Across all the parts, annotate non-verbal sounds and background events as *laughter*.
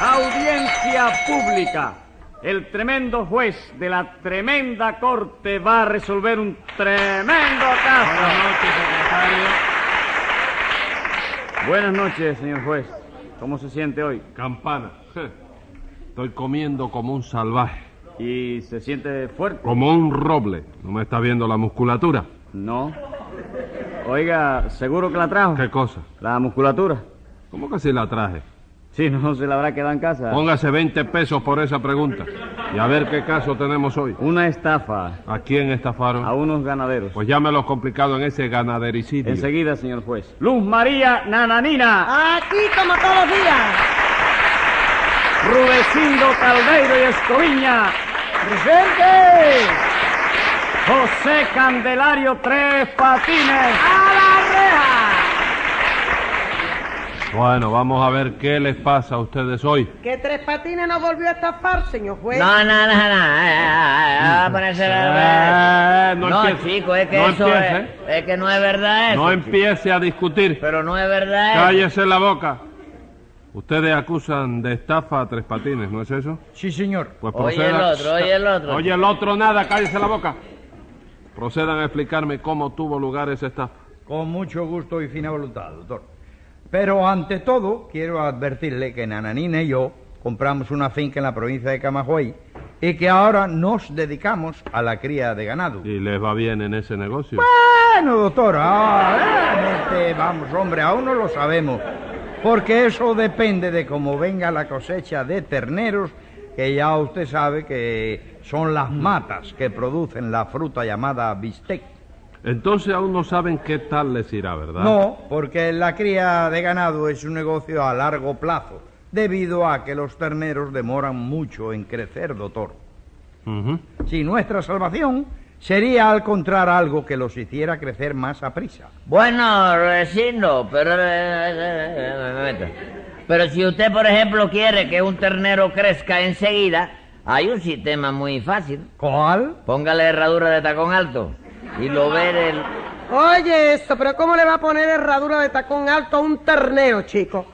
Audiencia pública. El tremendo juez de la tremenda corte va a resolver un tremendo caso. Buenas noches, secretario. Buenas noches, señor juez. ¿Cómo se siente hoy? Campana. Estoy comiendo como un salvaje, ¿Y se siente fuerte? como un roble. ¿No me está viendo la musculatura? No. Oiga, ¿seguro que la trajo? ¿Qué cosa? La musculatura. ¿Cómo que si la traje? Sí, no se la habrá quedado en casa. Póngase 20 pesos por esa pregunta. Y a ver qué caso tenemos hoy. Una estafa ¿A quién estafaron? a unos ganaderos. Pues llámelo complicado en ese ganadericidio. Enseguida, señor juez. Luz María Nananina, Aquí como todos los días. Rudecindo Caldeiro y Escoviña. ¡Presente! José Candelario Tres Patines. ¡A la reja! Bueno, vamos a ver qué les pasa a ustedes hoy. Que Tres Patines nos volvió a estafar, señor juez. No, no, no, no. eh, eh, eh, va a ponerse la- Eh, no No, chico, es que No eso empiece. es, es que no es verdad eso. No chico. empiece a discutir. Pero no es verdad eso. Cállese la boca. Ustedes acusan de estafa a Tres Patines, ¿no es eso? Sí, señor. Pues Oye proceda- el otro, oye el otro. Oye el otro nada, cállese la boca. Procedan a explicarme cómo tuvo lugar esa estafa. Con mucho gusto y fina voluntad, doctor. Pero ante todo, quiero advertirle que Nananina y yo compramos una finca en la provincia de Camagüey y que ahora nos dedicamos a la cría de ganado. ¿Y les va bien en ese negocio? Bueno, doctor, ah, realmente, vamos, hombre, aún no lo sabemos. Porque eso depende de cómo venga la cosecha de terneros, que ya usted sabe que son las matas que producen la fruta llamada bistec. Entonces aún no saben qué tal les irá, ¿verdad? No, porque la cría de ganado es un negocio a largo plazo, debido a que los terneros demoran mucho en crecer, doctor. Si nuestra salvación sería al encontrar algo que los hiciera crecer más a prisa. Bueno, Recindo, pero... eh, eh, eh. Pero si usted, por ejemplo, quiere que un ternero crezca enseguida, hay un sistema muy fácil. ¿Cuál? Póngale herradura de tacón alto y lo ve el... Oye, eso, pero ¿cómo le va a poner herradura de tacón alto a un ternero, chico?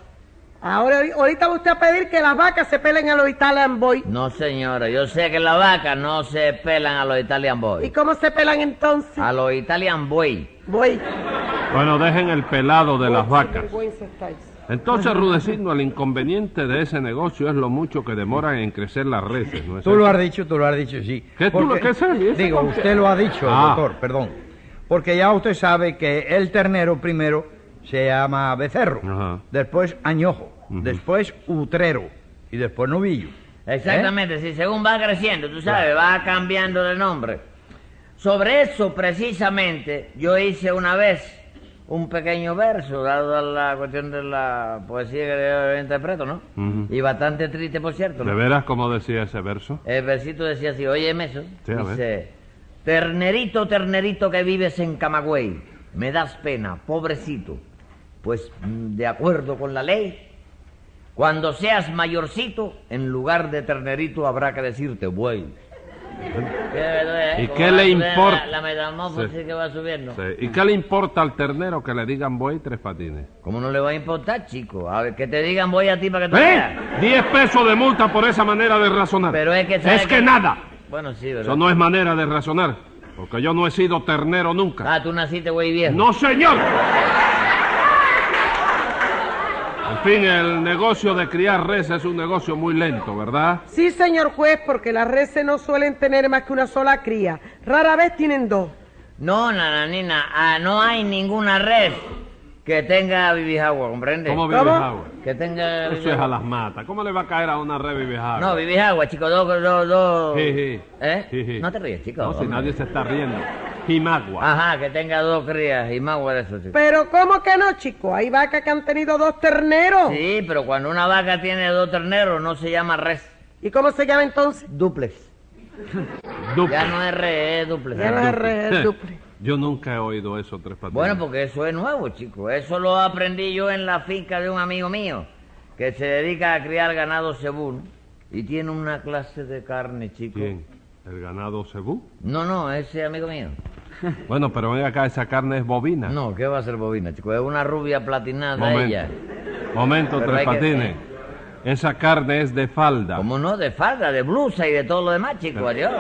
Ahora, ahorita va usted a pedir que las vacas se pelen a los Italian Boy. No, señora, yo sé que las vacas no se pelan a los Italian ¿Y Boy. cómo se pelan entonces? A los Italian Boy. Voy. Bueno, dejen el pelado de las Qué vacas. vergüenza estáis. Entonces, Rudecindo, el inconveniente de ese negocio es lo mucho que demoran en crecer las reses, ¿no es Tú eso? lo has dicho, tú lo has dicho, sí. ¿Qué tú lo- qué es eso? Digo, usted lo ha dicho, Ah. doctor, perdón. Porque ya usted sabe que el ternero primero se llama becerro, Ajá. después añojo, después utrero y después novillo. Exactamente, si según va creciendo, tú sabes, va cambiando de nombre. Sobre eso, precisamente, yo hice una vez un pequeño verso, dado a la cuestión de la poesía que yo interpreto, ¿no? Y bastante triste, por cierto, ¿De ¿no? veras como decía ese verso? El versito decía así, oye, eso. Sí, dice, ternerito, ternerito que vives en Camagüey, me das pena, pobrecito. Pues, mm, de acuerdo con la ley, cuando seas mayorcito, en lugar de ternerito habrá que decirte buey. ¿Y Como qué le importa? La, la metamorfosis Sí. que va subiendo. Sí. ¿Y qué le importa al ternero que le digan buey tres patines? ¿Cómo no le va a importar, chico? A ver, que te digan voy a ti para que tú ¿Eh? Diez pesos de multa por esa manera de razonar. Pero es que... ¿sabes Es que qué? nada. Bueno, sí, ¿verdad? Eso no es manera de razonar. Porque yo no he sido ternero nunca. Ah, tú naciste güey viejo. ¡No, señor! En fin, el negocio de criar res es un negocio muy lento, ¿verdad? Sí, señor juez, porque las reses no suelen tener más que una sola cría. Rara vez tienen dos. No, nananina, ah, no hay ninguna red que tenga bibijagua, ¿comprende? ¿Cómo vivejagua? Que tenga... Eso es a las matas. ¿Cómo le va a caer a una res vivejagua? No, bibijagua, chico, dos, dos, dos... Sí, sí. ¿Eh? Sí, sí. No te ríes, chico. No, si nadie se está riendo. Jimagua. Ajá, que tenga dos crías de eso, chico. Pero ¿cómo que no, chico? Hay vacas que han tenido dos terneros. Sí, pero cuando una vaca tiene dos terneros no se llama res. ¿Y cómo se llama entonces? Duplex. Duple. Ya no es res, es duplex. Ya no es res, es duple. Yo nunca he oído eso, tres patines. Bueno, porque eso es nuevo, chico. Eso lo aprendí yo en la finca de un amigo mío que se dedica a criar ganado cebú y tiene una clase de carne, chico. ¿Quién? ¿El ganado cebú? No, no, ese amigo mío. *laughs* Bueno, pero ven acá, esa carne es bovina. No, ¿qué va a ser bobina, chico? Es una rubia platinada Momento. ella. Momento, Pero tres que- patines. Esa carne es de falda. Como no, de falda, de blusa y de todo lo demás, chico, adiós.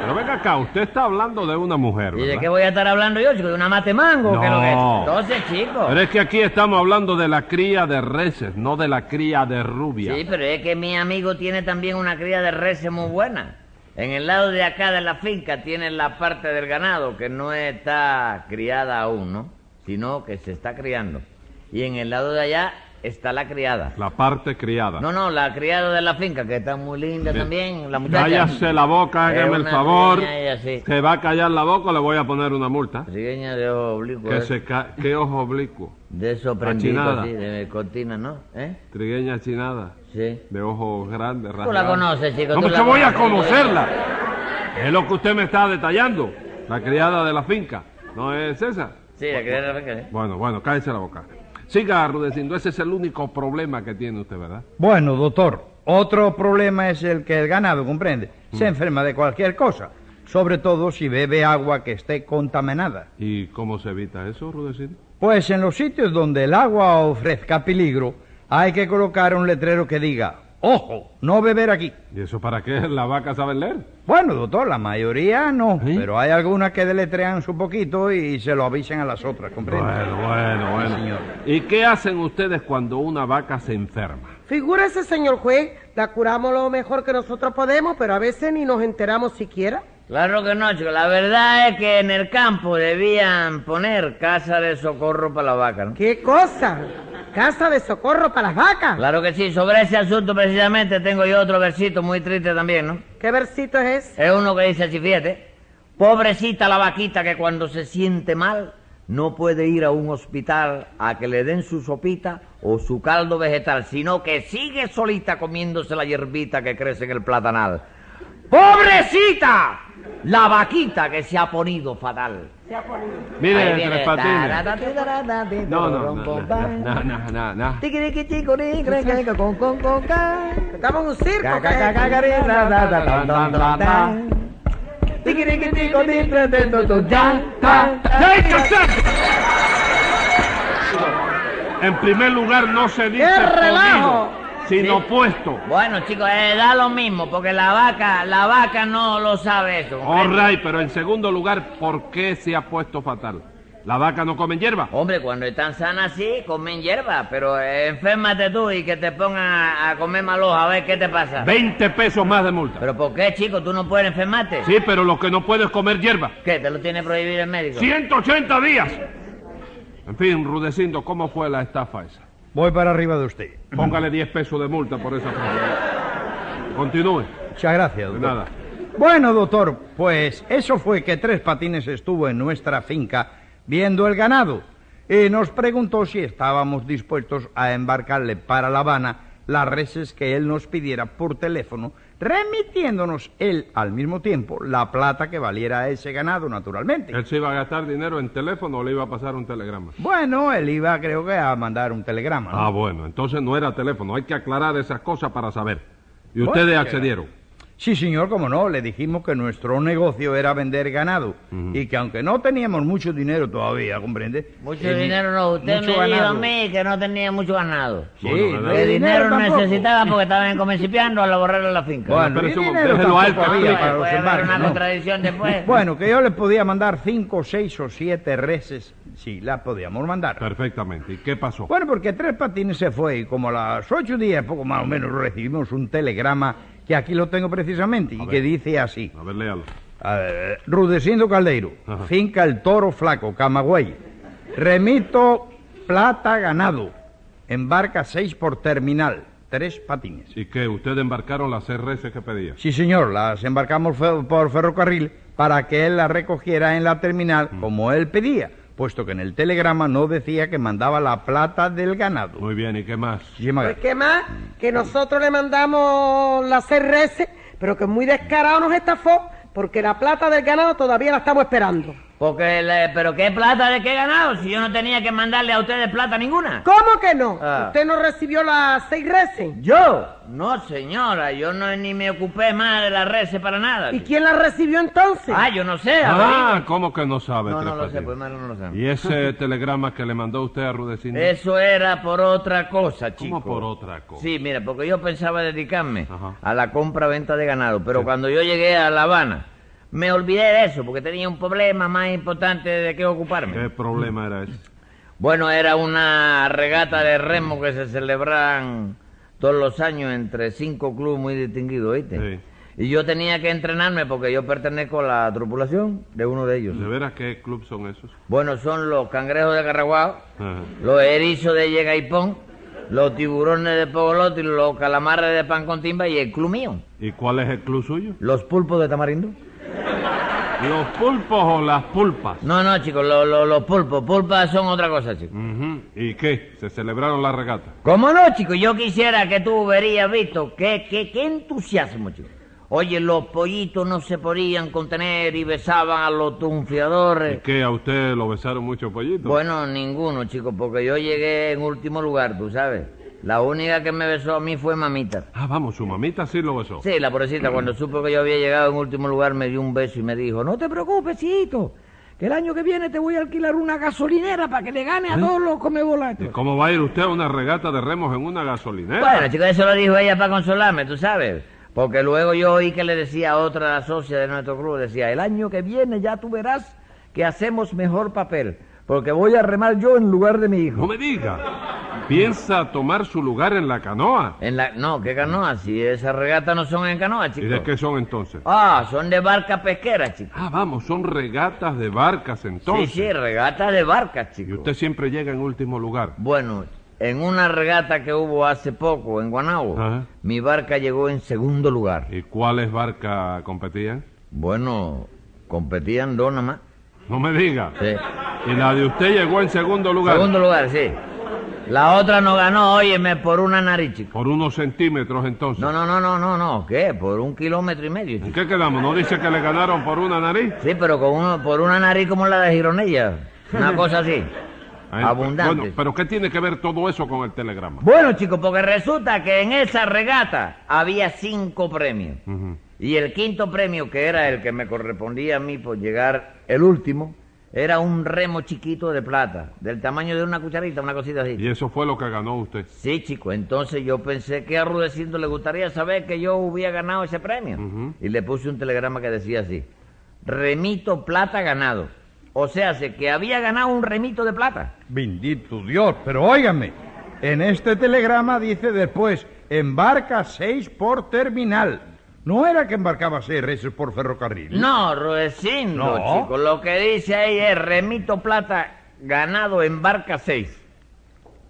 Pero venga acá, usted está hablando de una mujer, ¿Y de qué voy a estar hablando yo, chico? ¿De una mate mango? No. ¿Qué es lo que es? Entonces, chico. Pero es que aquí estamos hablando de la cría de reses, no de la cría de rubia. Sí, pero es que mi amigo tiene también una cría de reses muy buena. En el lado de acá de la finca tiene la parte del ganado que no está criada aún, ¿no? Sino que se está criando. Y en el lado de allá está la criada. La parte criada. No, no, la criada de la finca, que está muy linda Bien. también, la muchacha. Cállase la boca, hágame el favor. sí. Se va a callar la boca o le voy a poner una multa. Trigueña de ojo oblicuo. Que ¿eh? se ca... ¿Qué ojo oblicuo? De eso de cortina, ¿no? ¿Eh? Trigueña chinada. Sí. De ojos grandes, Tú la rasgados. conoces, chico. ¿Cómo que la voy a conocerla? Es lo que usted me está detallando. La criada de la finca. ¿No es esa? Sí, la criada de la finca, ¿eh? Bueno, bueno, cállese la boca. Siga rudeciendo. Ese es el único problema que tiene usted, ¿verdad? Bueno, doctor, otro problema es el que el ganado, comprende, se enferma de cualquier cosa, sobre todo si bebe agua que esté contaminada. ¿Y cómo se evita eso, Rudecindo? Pues en los sitios donde el agua ofrezca peligro, hay que colocar un letrero que diga, ojo, no beber aquí. ¿Y eso para qué? ¿La vaca sabe leer? Bueno, doctor, la mayoría no, ¿Sí? pero hay algunas que deletrean su poquito y se lo avisan a las otras, comprende. Bueno, bueno, bueno. señor. ¿Y qué hacen ustedes cuando una vaca se enferma? Figúrese, señor juez, la curamos lo mejor que nosotros podemos, pero a veces ni nos enteramos siquiera. Claro que no, chico. La verdad es que en el campo debían poner casa de socorro para la vaca, ¿no? ¿Qué cosa? ¿Casa de socorro para las vacas? Claro que sí. Sobre ese asunto precisamente tengo yo otro versito muy triste también, ¿no? ¿Qué versito es ese? Es uno que dice así, fíjate. Pobrecita la vaquita que cuando se siente mal no puede ir a un hospital a que le den su sopita o su caldo vegetal, sino que sigue solita comiéndose la hierbita que crece en el platanal. ¡Pobrecita! La vaquita que se ha ponido fatal. Mire, Ahí Tres viene. Patines. No, no, no, no, no, no. Estamos en un circo. ¿qué es ¡Cállese usted! En primer lugar, no se dice ¡Qué relajo! Sino puesto. Bueno, chicos, eh, da lo mismo, porque la vaca, la vaca no lo sabe eso. All right, pero en segundo lugar, ¿por qué se ha puesto fatal? ¿La vaca no come hierba? Hombre, cuando están sanas sí, comen hierba, pero eh, enférmate tú y que te pongan a, a comer maloja, a ver qué te pasa. 20 pesos más de multa. ¿Pero por qué, chico? ¿Tú no puedes enfermarte? Sí, pero lo que no puede es comer hierba. ¿Qué? ¿Te lo tiene prohibido el médico? 180 días. En fin, Rudecindo, ¿cómo fue la estafa esa? Voy para arriba de usted. Póngale 10 pesos de multa por esa frase. Continúe. Muchas gracias, De doctor. nada. Bueno, doctor, pues eso fue que Tres Patines estuvo en nuestra finca viendo el ganado y nos preguntó si estábamos dispuestos a embarcarle para La Habana las reses que él nos pidiera por teléfono, remitiéndonos él al mismo tiempo la plata que valiera ese ganado, naturalmente. ¿Él se iba a gastar dinero en teléfono o le iba a pasar un telegrama? Bueno, él iba, creo que, a mandar un telegrama. ¿no? Ah, bueno, entonces no era teléfono. Hay que aclarar esas cosas para saber. Y ustedes accedieron. Sí, señor, como no, le dijimos que nuestro negocio era vender ganado y que aunque no teníamos mucho dinero todavía, ¿comprende? Mucho Eh, dinero no. Usted mucho me dijo a ganado. mí que no tenía mucho ganado. Sí, Bueno, dinero tampoco. necesitaba porque estaban encomencipiando a laborar en la finca. Bueno, Pero dinero déjelo a él una ¿no? contradicción después. Bueno, que yo le podía mandar cinco, seis o siete reses, sí, las podíamos mandar. Perfectamente. ¿Y qué pasó? Bueno, porque Tres Patines se fue y como a las ocho días, poco más o menos, recibimos un telegrama que aquí lo tengo precisamente y que dice así. A ver, léalo. Eh, Rudecindo Caldeiro, Ajá. finca El Toro Flaco, Camagüey. Remito plata ganado. Embarca seis por terminal, tres patines. ¿Y qué? ¿Ustedes embarcaron las reses que pedía? Sí, señor, las embarcamos fe- por ferrocarril para que él las recogiera en la terminal como él pedía, puesto que en el telegrama no decía que mandaba la plata del ganado. Muy bien, ¿y qué más? Pues qué más, que nosotros le mandamos las seis reses, pero que muy descarado nos estafó, porque la plata del ganado todavía la estamos esperando. Porque, le- pero ¿qué plata de qué he ganado? Si yo no tenía que mandarle a ustedes plata ninguna. ¿Cómo que no? Ah. ¿Usted no recibió las seis reces? ¿Yo? No, señora, yo no ni me ocupé más de las reces para nada. ¿Y quién las recibió entonces? Ah, yo no sé, Ah, averigüe. ¿cómo que no sabe? No, Tres no lo sé, Patines? pues no lo sé. ¿Y ese *laughs* telegrama que le mandó usted a Rudecindo? Eso era por otra cosa, chico. ¿Cómo por otra cosa? Sí, mira, porque yo pensaba dedicarme Ajá. a la compra-venta de ganado, pero Sí. cuando yo llegué a La Habana, me olvidé de eso, porque tenía un problema más importante de qué ocuparme. ¿Qué problema era ese? Bueno, era una regata de remo que se celebran todos los años entre cinco clubes muy distinguidos, ¿viste? Sí. Y yo tenía que entrenarme porque yo pertenezco a la tripulación de uno de ellos. ¿De veras qué club son esos? Bueno, son los cangrejos de Carraguao, Ajá. los erizos de Yegaipón, los tiburones de Pogolotti, los calamares de pan con timba y el club mío, ¿Y cuál es el club suyo? los pulpos de tamarindo. ¿Los pulpos o las pulpas? No, no, chicos, lo- lo- los pulpos, pulpas son otra cosa, chicos. Ujú. ¿Y qué? ¿Se celebraron la regata? ¿Cómo no, chicos? Yo quisiera que tú verías, visto, qué, qué, qué entusiasmo, chicos. Oye, los pollitos no se podían contener y besaban a los ¿Y tunfiadores. qué? ¿A usted lo besaron muchos pollitos? Bueno, ninguno, chicos, porque yo llegué en último lugar, tú sabes. La única que me besó a mí fue mamita. Ah, vamos, su mamita sí lo besó. Sí, la pobrecita, cuando supo que yo había llegado en último lugar, me dio un beso y me dijo, no te preocupes, hijito, que el año que viene te voy a alquilar una gasolinera para que le gane a todos los ¿Y comebolatos. cómo va a ir usted a una regata de remos en una gasolinera? Bueno, chicos, eso lo dijo ella para consolarme, tú sabes. Porque luego yo oí que le decía a otra socia de nuestro club, decía, el año que viene ya tú verás que hacemos mejor papel, porque voy a remar yo en lugar de mi hijo. No me diga. ¿Piensa tomar su lugar en la canoa? En la... No, ¿qué canoa? Si esas regatas no son en canoa, ¿Y chicos. de qué son entonces? Ah, son de barca pesquera, chicos. Ah, vamos, son regatas de barcas Sí, entonces. sí, regatas de barcas, Y chicos. usted siempre llega en último lugar. Bueno, en una regata que hubo hace poco en Guanabo, Ajá. mi barca llegó en segundo lugar. ¿Y cuáles barcas competían? Bueno, competían dos nada más. No me diga. Sí. Y la de usted llegó en segundo lugar. Segundo lugar, sí. La otra no ganó, óyeme, por una nariz, chico. Por unos centímetros entonces. No, no, no, no, no, no. ¿Qué? Por un kilómetro y medio, ¿En qué quedamos? ¿No dice que le ganaron por una nariz? Sí, pero con uno, por una nariz como la de Gironella. Una *laughs* cosa así. Ah, Abundante. Bueno, pero ¿qué tiene que ver todo eso con el telegrama? Bueno, chicos, porque resulta que en esa regata había cinco premios. Y el quinto premio, que era el que me correspondía a mí por llegar el último, era un remo chiquito de plata, del tamaño de una cucharita, una cosita así. Y eso fue lo que ganó usted. Sí, chico, entonces yo pensé que a Rudecindo le gustaría saber que yo hubiera ganado ese premio. Y le puse un telegrama que decía así, remito plata ganado. O sea, sé que había ganado un remito de plata. Bendito Dios, pero óigame, en este telegrama dice después, embarca seis por terminal. ¿No era que embarcaba seis reses por ferrocarril? No, Rudecindo, No. chico, lo que dice ahí es remito plata ganado en barca 6.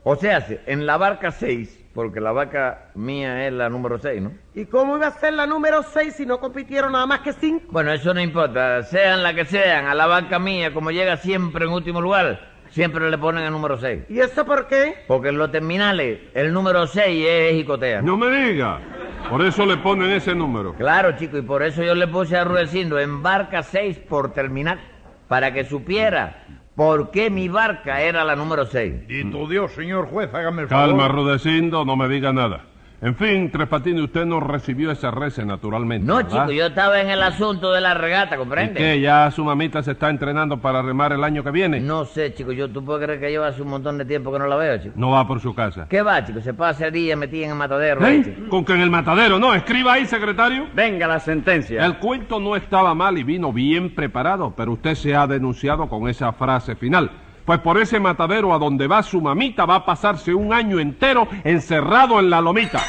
O sea, en la barca 6, porque la barca mía es la número 6, ¿no? ¿Y cómo iba a ser la número seis si no compitieron nada más que cinco? Bueno, eso no importa, sean la que sean, a la barca mía, como llega siempre en último lugar, siempre le ponen el número 6. ¿Y eso por qué? Porque en los terminales, el número 6 es jicotea. No me diga. Por eso le ponen ese número. Claro, chico, y por eso yo le puse a Rudecindo en barca 6 por terminal, para que supiera por qué mi barca era la número 6. Bendito Dios, señor juez, hágame el favor. Calma, Rudecindo, no me diga nada. En fin, Tres Patines, usted no recibió ese rece naturalmente. No, ¿verdad? chico, yo estaba en el asunto de la regata, ¿Y ¿comprende? qué? ¿Ya su mamita se está entrenando para remar el año que viene? No sé, chico, yo tú puedes creer que lleva hace un montón de tiempo que no la veo, chico. No va por su casa. ¿Qué va, chico? Se pasa el día metida en el matadero. ¿Eh? chico. Con que en el matadero, no, escriba ahí, secretario. Venga la sentencia. El cuento no estaba mal y vino bien preparado, pero usted se ha denunciado con esa frase final. Pues por ese matadero a donde va su mamita va a pasarse un año entero encerrado en la lomita.